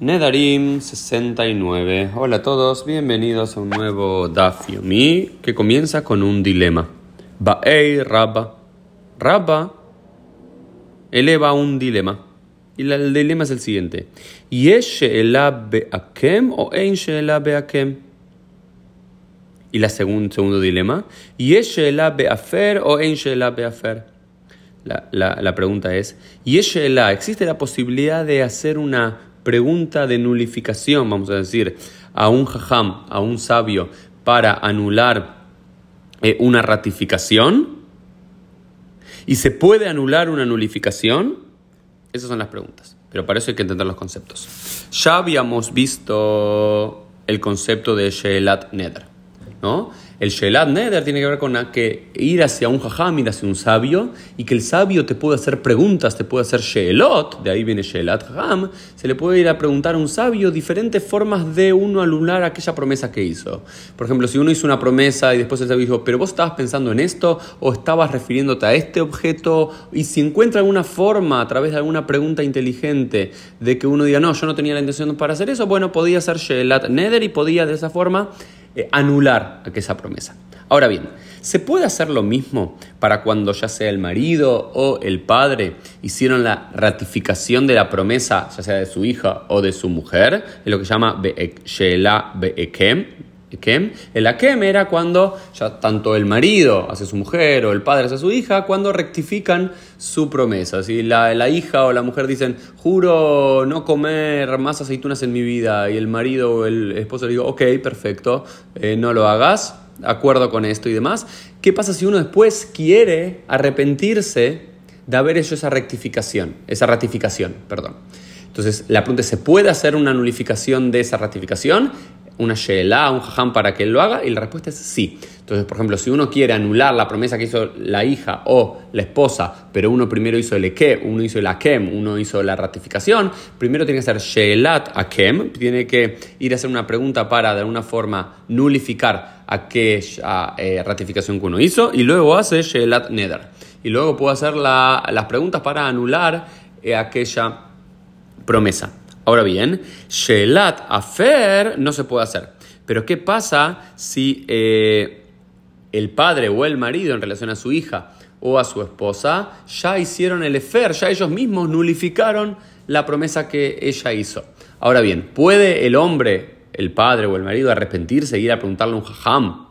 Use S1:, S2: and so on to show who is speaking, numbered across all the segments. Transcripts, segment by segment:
S1: Nedarim 69. Hola a todos, bienvenidos a un nuevo Daf Yomi que comienza con un dilema. Ba'ei Rabba. Rabba eleva un dilema. Y el dilema es el siguiente. ¿Yesh be'akem o ein be'akem? Y la segundo, segundo dilema. ¿Yesh be'afer o ein be'afer? La, la, la pregunta es, ¿Yesh existe la posibilidad de hacer una pregunta de nulificación, vamos a decir, a un jajam, a un sabio, para anular eh, una ratificación? ¿Y se puede anular una nulificación? Esas son las preguntas, pero para eso hay que entender los conceptos. Ya habíamos visto el concepto de Sheelat Neder, ¿no? El Shelat Neder tiene que ver con que ir hacia un jajam, ir hacia un sabio, y que el sabio te puede hacer preguntas, te puede hacer Sheelot, de ahí viene Shelat Jajam, se le puede ir a preguntar a un sabio diferentes formas de uno anular aquella promesa que hizo. Por ejemplo, si uno hizo una promesa y después el sabio dijo, pero vos estabas pensando en esto, o estabas refiriéndote a este objeto, y si encuentra alguna forma a través de alguna pregunta inteligente de que uno diga, no, yo no tenía la intención para hacer eso, bueno, podía ser Shelat Neder y podía de esa forma eh, anular aquella promesa. Ahora bien, ¿se puede hacer lo mismo para cuando ya sea el marido o el padre hicieron la ratificación de la promesa, ya sea de su hija o de su mujer? Es lo que se llama Sheela Be'ekem, el akem era cuando ya tanto el marido hace su mujer o el padre hace su hija, cuando rectifican su promesa. Si la, la, hija o la mujer dicen, juro no comer más aceitunas en mi vida, y el marido o el esposo le digo, ok, perfecto, eh, no lo hagas, acuerdo con esto y demás. ¿Qué pasa si uno después quiere arrepentirse de haber hecho esa rectificación, esa ratificación, perdón? Entonces, la pregunta es, ¿se puede hacer una nulificación de esa ratificación? Una sheela, un jajam para que él lo haga? Y la respuesta es sí. Entonces, por ejemplo, si uno quiere anular la promesa que hizo la hija o la esposa, pero uno primero hizo el eke, uno hizo el akem, uno hizo la ratificación, primero tiene que hacer sheelat akem, tiene que ir a hacer una pregunta para de alguna forma nulificar aquella eh, ratificación que uno hizo y luego hace sheelat neder. Y luego puede hacer las preguntas para anular eh, aquella promesa. Ahora bien, Shelat Afer no se puede hacer. Pero ¿qué pasa si eh, el padre o el marido en relación a su hija o a su esposa ya hicieron el Efer, ya ellos mismos nulificaron la promesa que ella hizo? Ahora bien, ¿puede el hombre, el padre o el marido arrepentirse e ir a preguntarle a un jajam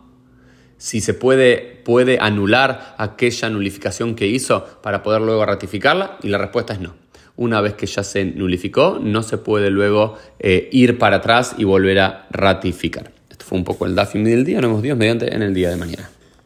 S1: si se puede, puede anular aquella nulificación que hizo para poder luego ratificarla? Y la respuesta es no una vez que ya se nulificó, no se puede luego eh, ir para atrás y volver a ratificar. Esto fue un poco el DAFIM del día, nos vemos Dios mediante en el día de mañana.